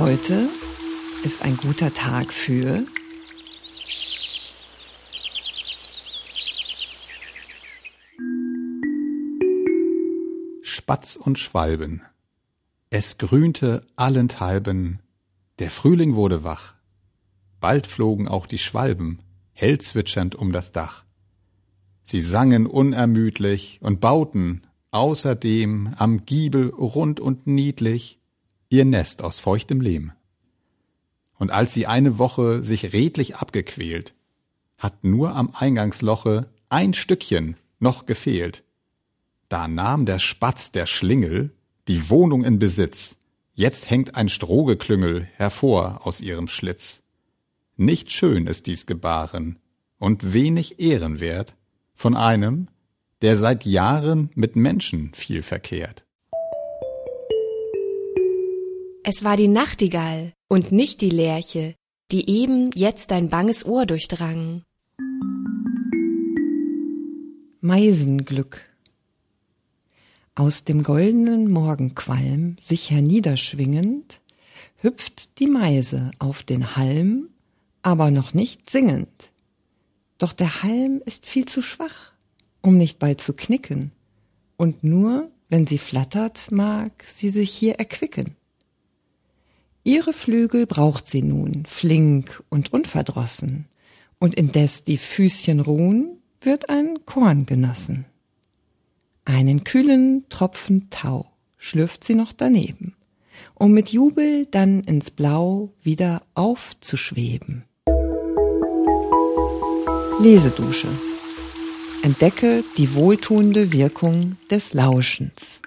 Heute ist ein guter Tag für Spatz und Schwalben. Es grünte allenthalben, der Frühling wurde wach. Bald flogen auch die Schwalben, hell zwitschernd um das Dach. Sie sangen unermüdlich und bauten außerdem am Giebel rund und niedlich ihr Nest aus feuchtem Lehm. Und als sie eine Woche sich redlich abgequält, hat nur am Eingangsloche ein Stückchen noch gefehlt. Da nahm der Spatz der Schlingel die Wohnung in Besitz, jetzt hängt ein Strohgeklüngel hervor aus ihrem Schlitz. Nicht schön ist dies Gebaren und wenig ehrenwert von einem, der seit Jahren mit Menschen viel verkehrt. Es war die Nachtigall und nicht die Lerche, die eben jetzt dein banges Ohr durchdrang. Meisenglück. Aus dem goldenen Morgenqualm sich herniederschwingend, hüpft die Meise auf den Halm, aber noch nicht singend. Doch der Halm ist viel zu schwach, um nicht bald zu knicken, und nur, wenn sie flattert, mag sie sich hier erquicken. Ihre Flügel braucht sie nun, flink und unverdrossen, und indes die Füßchen ruhen, wird ein Korn genossen. Einen kühlen Tropfen Tau schlürft sie noch daneben, um mit Jubel dann ins Blau wieder aufzuschweben. Lesedusche. Entdecke die wohltuende Wirkung des Lauschens.